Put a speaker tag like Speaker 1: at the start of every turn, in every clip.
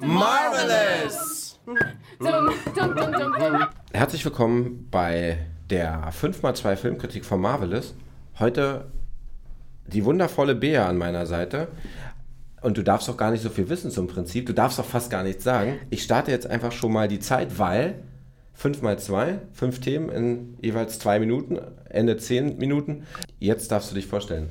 Speaker 1: Marvelous! Herzlich willkommen bei der 5x2 Filmkritik von Marvelous. Heute die wundervolle Bea an meiner Seite. Und du darfst auch gar nicht so viel wissen zum Prinzip. Du darfst auch fast gar nichts sagen. Ich starte jetzt einfach schon mal die Zeit, weil 5 mal 2, 5 Themen in jeweils 2 Minuten, Ende 10 Minuten. Jetzt darfst du dich vorstellen.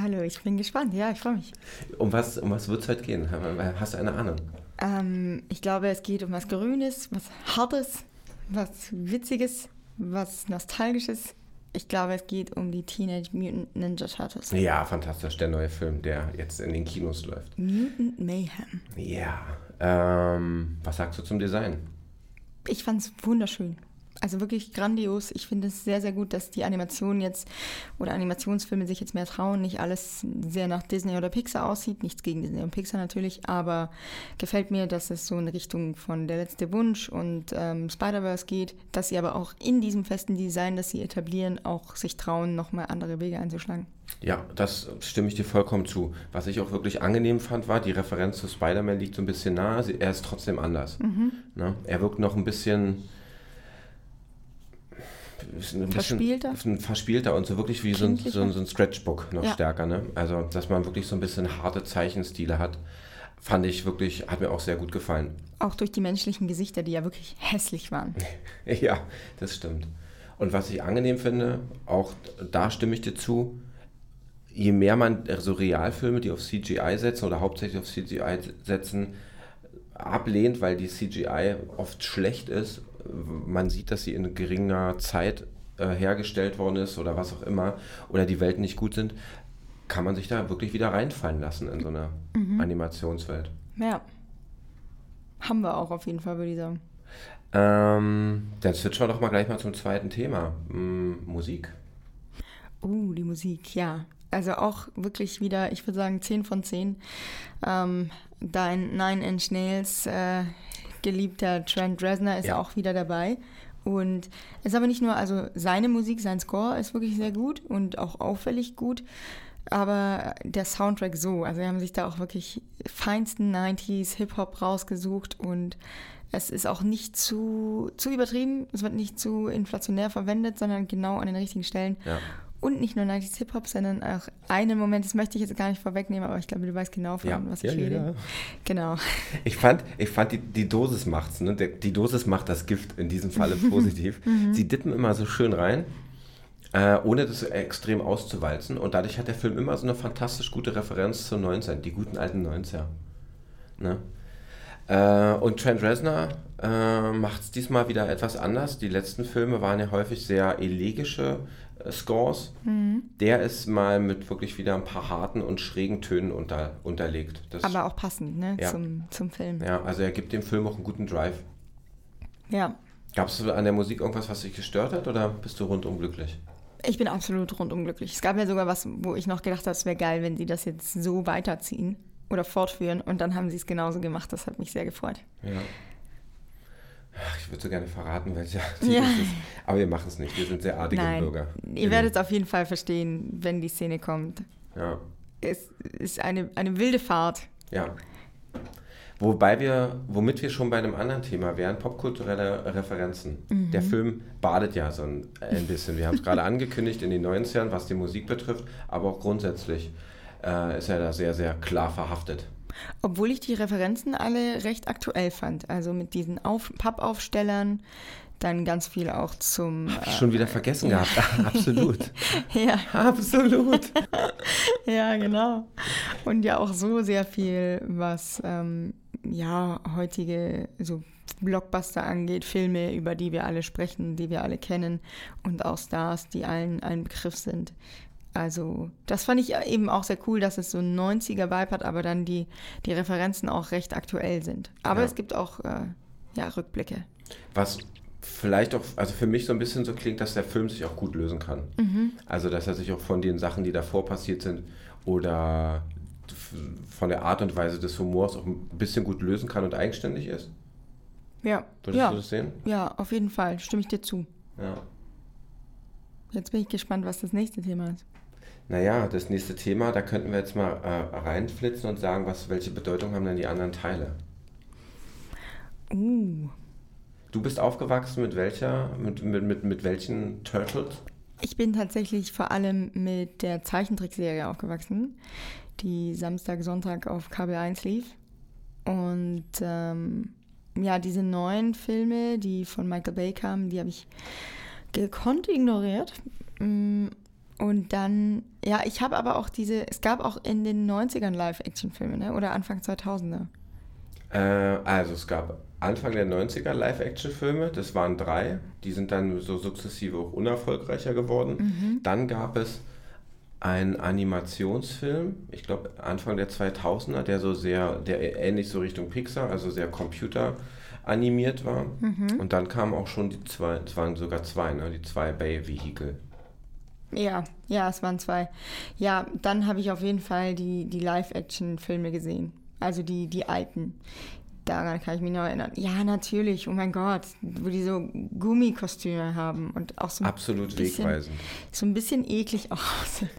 Speaker 2: Hallo, ich bin gespannt. Ja, ich freue mich.
Speaker 1: Um was, um was wird es heute gehen? Hast du eine Ahnung?
Speaker 2: Ähm, ich glaube, es geht um was Grünes, was Hartes, was Witziges, was Nostalgisches. Ich glaube, es geht um die Teenage Mutant Ninja Turtles.
Speaker 1: Ja, fantastisch. Der neue Film, der jetzt in den Kinos läuft.
Speaker 2: Mutant Mayhem.
Speaker 1: Ja. Ähm, was sagst du zum Design?
Speaker 2: Ich fand es wunderschön. Also wirklich grandios. Ich finde es sehr, sehr gut, dass die Animationen jetzt oder Animationsfilme sich jetzt mehr trauen. Nicht alles sehr nach Disney oder Pixar aussieht. Nichts gegen Disney und Pixar natürlich. Aber gefällt mir, dass es so in Richtung von Der letzte Wunsch und ähm, Spider-Verse geht. Dass sie aber auch in diesem festen Design, das sie etablieren, auch sich trauen, nochmal andere Wege einzuschlagen.
Speaker 1: Ja, das stimme ich dir vollkommen zu. Was ich auch wirklich angenehm fand, war, die Referenz zu Spider-Man liegt so ein bisschen nah. Er ist trotzdem anders. Mhm. Ne? Er wirkt noch ein bisschen ein
Speaker 2: verspielter?
Speaker 1: Bisschen, verspielter und so wirklich wie so ein, so ein, so ein Scratchbook noch ja. stärker. Ne? Also, dass man wirklich so ein bisschen harte Zeichenstile hat, fand ich wirklich, hat mir auch sehr gut gefallen.
Speaker 2: Auch durch die menschlichen Gesichter, die ja wirklich hässlich waren.
Speaker 1: ja, das stimmt. Und was ich angenehm finde, auch da stimme ich dir zu, je mehr man so Realfilme, die auf CGI setzen oder hauptsächlich auf CGI setzen, ablehnt, weil die CGI oft schlecht ist man sieht, dass sie in geringer Zeit äh, hergestellt worden ist oder was auch immer, oder die Welten nicht gut sind, kann man sich da wirklich wieder reinfallen lassen in so eine mhm. Animationswelt.
Speaker 2: Ja. Haben wir auch auf jeden Fall, würde ich sagen.
Speaker 1: Ähm, dann switchen wir doch mal gleich mal zum zweiten Thema. Hm, Musik.
Speaker 2: Oh, die Musik, ja. Also auch wirklich wieder, ich würde sagen, 10 von 10. Ähm, dein Nine Inch Nails äh, geliebter Trent Reznor ist ja. auch wieder dabei. Und es ist aber nicht nur, also seine Musik, sein Score ist wirklich sehr gut und auch auffällig gut, aber der Soundtrack so, also wir haben sich da auch wirklich feinsten 90s Hip-Hop rausgesucht und es ist auch nicht zu, zu übertrieben, es wird nicht zu inflationär verwendet, sondern genau an den richtigen Stellen. Ja und nicht nur 90s Hip-Hop, sondern auch einen Moment, das möchte ich jetzt gar nicht vorwegnehmen, aber ich glaube, du weißt genau, von
Speaker 1: ja.
Speaker 2: was
Speaker 1: ich
Speaker 2: ja, rede. Ja.
Speaker 1: Genau. Ich fand, ich fand die, die Dosis macht's, ne? Die Dosis macht das Gift in diesem Falle positiv. Mhm. Sie dippen immer so schön rein. Äh, ohne das extrem auszuwalzen. Und dadurch hat der Film immer so eine fantastisch gute Referenz zu 19, die guten alten 90er. Ne? Äh, und Trent Reznor äh, macht es diesmal wieder etwas anders. Die letzten Filme waren ja häufig sehr elegische äh, Scores. Mhm. Der ist mal mit wirklich wieder ein paar harten und schrägen Tönen unter, unterlegt.
Speaker 2: Das, Aber auch passend ne? Ja. Zum, zum Film.
Speaker 1: Ja, also er gibt dem Film auch einen guten Drive.
Speaker 2: Ja.
Speaker 1: Gab es an der Musik irgendwas, was dich gestört hat oder bist du rundum glücklich?
Speaker 2: Ich bin absolut rundum glücklich. Es gab ja sogar was, wo ich noch gedacht habe, es wäre geil, wenn sie das jetzt so weiterziehen oder fortführen und dann haben sie es genauso gemacht. Das hat mich sehr gefreut.
Speaker 1: Ja. Ach, ich würde so gerne verraten, welcher ja. ist. Aber wir machen es nicht. Wir sind sehr artige Nein. Bürger.
Speaker 2: Ihr werdet es auf jeden Fall verstehen, wenn die Szene kommt.
Speaker 1: Ja.
Speaker 2: Es ist eine, eine wilde Fahrt.
Speaker 1: Ja. Wobei wir, womit wir schon bei einem anderen Thema wären, popkulturelle Referenzen. Mhm. Der Film badet ja so ein, ein bisschen. Wir haben es gerade angekündigt in den 90ern, was die Musik betrifft, aber auch grundsätzlich äh, ist er da sehr, sehr klar verhaftet.
Speaker 2: Obwohl ich die Referenzen alle recht aktuell fand. Also mit diesen Auf Pappaufstellern, dann ganz viel auch zum.
Speaker 1: Hab ich schon wieder vergessen
Speaker 2: ja.
Speaker 1: gehabt. Absolut.
Speaker 2: ja.
Speaker 1: Absolut.
Speaker 2: ja, genau. Und ja auch so sehr viel, was ähm, ja heutige so Blockbuster angeht, Filme, über die wir alle sprechen, die wir alle kennen und auch Stars, die allen ein Begriff sind. Also das fand ich eben auch sehr cool, dass es so ein 90er-Vibe hat, aber dann die, die Referenzen auch recht aktuell sind. Aber ja. es gibt auch äh, ja, Rückblicke.
Speaker 1: Was vielleicht auch, also für mich so ein bisschen so klingt, dass der Film sich auch gut lösen kann. Mhm. Also dass er sich auch von den Sachen, die davor passiert sind oder von der Art und Weise des Humors auch ein bisschen gut lösen kann und eigenständig ist.
Speaker 2: Ja.
Speaker 1: Würdest
Speaker 2: ja.
Speaker 1: du das sehen?
Speaker 2: Ja, auf jeden Fall. Stimme ich dir zu.
Speaker 1: Ja.
Speaker 2: Jetzt bin ich gespannt, was das nächste Thema ist.
Speaker 1: Naja, das nächste Thema, da könnten wir jetzt mal äh, reinflitzen und sagen, was, welche Bedeutung haben denn die anderen Teile?
Speaker 2: Uh.
Speaker 1: Du bist aufgewachsen mit welcher, mit, mit, mit, mit welchen Turtles?
Speaker 2: Ich bin tatsächlich vor allem mit der Zeichentrickserie aufgewachsen, die Samstag, Sonntag auf Kabel 1 lief. Und ähm, ja, diese neuen Filme, die von Michael Bay kamen, die habe ich gekonnt ignoriert. Mm, Und dann, ja, ich habe aber auch diese, es gab auch in den 90ern Live-Action-Filme, ne? oder Anfang 2000er.
Speaker 1: Äh, also es gab Anfang der 90er Live-Action-Filme, das waren drei, die sind dann so sukzessive auch unerfolgreicher geworden. Dann gab es einen Animationsfilm, ich glaube Anfang der 2000er, der so sehr, der ähnlich so Richtung Pixar, also sehr computeranimiert war. Und dann kamen auch schon die zwei, es waren sogar zwei, ne, die zwei Bay-Vehikel.
Speaker 2: Ja, ja, es waren zwei. Ja, dann habe ich auf jeden Fall die, die Live-Action-Filme gesehen. Also die, die alten. Daran kann ich mich noch erinnern. Ja, natürlich, oh mein Gott, wo die so Gummikostüme haben und auch so ein
Speaker 1: Absolut
Speaker 2: bisschen,
Speaker 1: wegweisend.
Speaker 2: so ein bisschen eklig auch aussehen.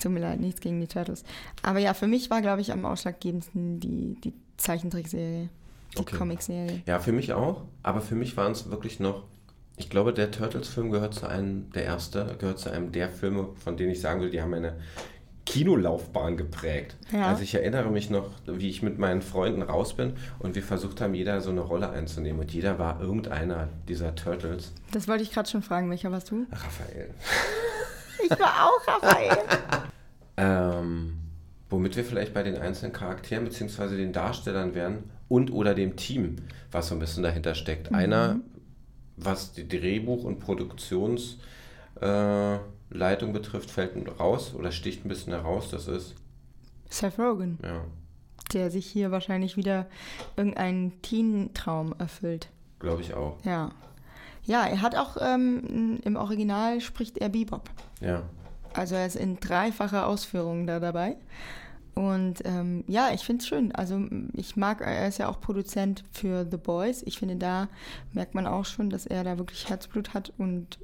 Speaker 2: Tut mir leid, nichts gegen die Turtles. Aber ja, für mich war, glaube ich, am ausschlaggebendsten die, die Zeichentrickserie, die
Speaker 1: Okay.
Speaker 2: Comicserie.
Speaker 1: Ja, für mich auch. Aber für mich waren es wirklich noch. Ich glaube, der Turtles-Film gehört zu einem, der erste, gehört zu einem der Filme, von denen ich sagen will, die haben eine Kinolaufbahn geprägt.
Speaker 2: Ja.
Speaker 1: Also ich erinnere mich noch, wie ich mit meinen Freunden raus bin und wir versucht haben, jeder so eine Rolle einzunehmen. Und jeder war irgendeiner dieser Turtles.
Speaker 2: Das wollte ich gerade schon fragen, welcher warst du?
Speaker 1: Raphael.
Speaker 2: Ich war auch Raphael.
Speaker 1: Ähm, womit wir vielleicht bei den einzelnen Charakteren bzw. den Darstellern wären und oder dem Team, was so ein bisschen dahinter steckt. Einer, was die Drehbuch- und Produktionsleitung äh, betrifft, fällt raus oder sticht ein bisschen heraus. Das ist,
Speaker 2: Seth Rogen.
Speaker 1: ja,
Speaker 2: der sich hier wahrscheinlich wieder irgendeinen Teen-Traum erfüllt.
Speaker 1: glaube ich auch.
Speaker 2: Ja. Ja, er hat auch ähm, im Original spricht er Bebop.
Speaker 1: Ja.
Speaker 2: Also er ist in dreifacher Ausführung da dabei. Und ähm, ja, ich finde es schön. Also ich mag, er ist ja auch Produzent für The Boys. Ich finde, da merkt man auch schon, dass er da wirklich Herzblut hat und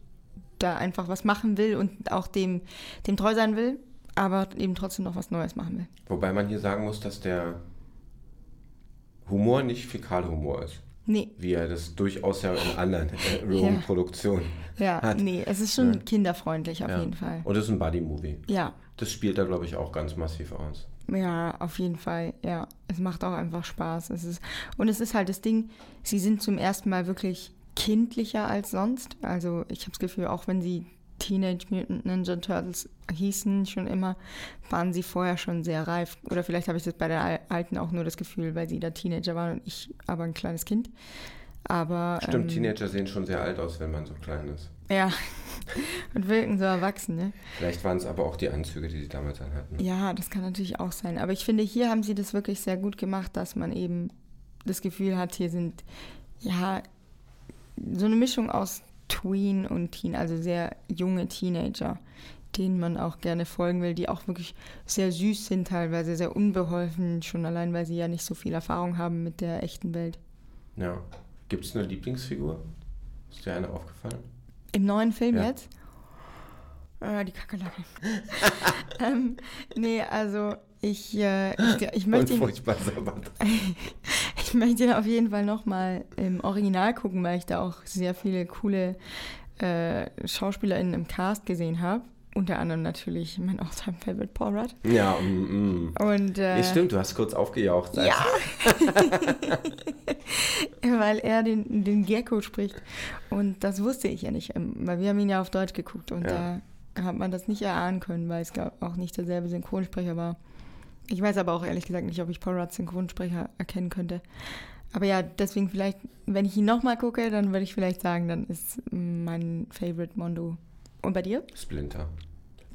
Speaker 2: da einfach was machen will und auch dem, dem treu sein will, aber eben trotzdem noch was Neues machen will.
Speaker 1: Wobei man hier sagen muss, dass der Humor nicht Fäkalhumor ist.
Speaker 2: Nee,
Speaker 1: Wie er das durchaus ja in anderen äh, Rogen-Produktionen
Speaker 2: ja,
Speaker 1: hat.
Speaker 2: nee, es ist schon
Speaker 1: Ja.
Speaker 2: kinderfreundlich auf
Speaker 1: Ja.
Speaker 2: jeden Fall.
Speaker 1: Und es ist ein Buddy-Movie.
Speaker 2: Ja,
Speaker 1: Das spielt da, glaube ich, auch ganz massiv aus.
Speaker 2: Ja, auf jeden Fall. Ja, es macht auch einfach Spaß. Es ist, und es ist halt das Ding, sie sind zum ersten Mal wirklich kindlicher als sonst. Also ich habe das Gefühl, auch wenn sie Teenage Mutant Ninja Turtles hießen schon immer, waren sie vorher schon sehr reif. Oder vielleicht habe ich das bei der Al- alten auch nur das Gefühl, weil sie da Teenager waren und ich aber ein kleines Kind. Aber
Speaker 1: Stimmt,
Speaker 2: ähm,
Speaker 1: Teenager sehen schon sehr alt aus, wenn man so klein ist.
Speaker 2: ja, und wirken so erwachsen, ne?
Speaker 1: Vielleicht waren es aber auch die Anzüge, die sie damals anhatten.
Speaker 2: Ja, das kann natürlich auch sein. Aber ich finde, hier haben sie das wirklich sehr gut gemacht, dass man eben das Gefühl hat, hier sind ja so eine Mischung aus Tween und Teen, also sehr junge Teenager, denen man auch gerne folgen will, die auch wirklich sehr süß sind, teilweise sehr unbeholfen, schon allein, weil sie ja nicht so viel Erfahrung haben mit der echten Welt.
Speaker 1: Ja. Gibt es eine Lieblingsfigur? Ist dir eine aufgefallen?
Speaker 2: Im neuen Film
Speaker 1: Ja.
Speaker 2: jetzt? Äh, die Kakerlake. ähm, nee, also ich, äh, ich, ich möchte ihn. Ich möchte ihn auf jeden Fall nochmal im Original gucken, weil ich da auch sehr viele coole äh, SchauspielerInnen im Cast gesehen habe. Unter anderem natürlich mein all-time favorite Paul Rudd.
Speaker 1: Ja, mm, mm.
Speaker 2: Und, äh,
Speaker 1: Ja, stimmt, du hast kurz aufgejaucht.
Speaker 2: Ja! weil er den, den Gecko spricht. Und das wusste ich ja nicht, ähm, weil wir haben ihn ja auf Deutsch geguckt und
Speaker 1: Ja.
Speaker 2: da hat man das nicht erahnen können, weil es auch nicht derselbe Synchronsprecher war. Ich weiß aber auch ehrlich gesagt nicht, ob ich Paul Rudds Synchronsprecher erkennen könnte. Aber ja, deswegen vielleicht, wenn ich ihn nochmal gucke, dann würde ich vielleicht sagen, dann ist mein Favorite Mondo. Und bei dir?
Speaker 1: Splinter.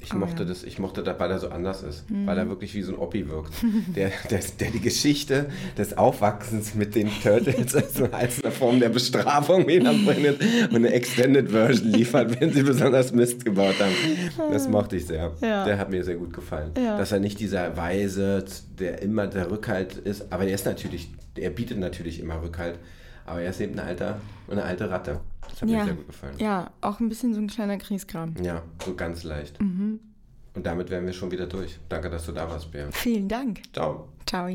Speaker 1: Ich
Speaker 2: Oh,
Speaker 1: mochte
Speaker 2: ja.
Speaker 1: das, ich mochte das, weil er so anders ist, weil er wirklich wie so ein Oppi wirkt. Der, der, der die Geschichte des Aufwachsens mit den Turtles also als eine Form der Bestrafung hinabringt und eine Extended Version liefert, wenn sie besonders Mist gebaut haben. Das mochte ich sehr.
Speaker 2: Ja.
Speaker 1: Der hat mir sehr gut gefallen.
Speaker 2: Ja.
Speaker 1: Dass er nicht dieser Weise, der immer der Rückhalt ist, aber er ist natürlich, er bietet natürlich immer Rückhalt. Aber er ist eben eine alte, eine alte Ratte. Das hat mir
Speaker 2: Ja.
Speaker 1: sehr gut gefallen.
Speaker 2: Ja, auch ein bisschen so ein kleiner Kriegskram.
Speaker 1: Ja, so ganz leicht.
Speaker 2: Mhm.
Speaker 1: Und damit wären wir schon wieder durch. Danke, dass du da warst, Bea.
Speaker 2: Vielen Dank.
Speaker 1: Ciao.
Speaker 2: Ciao.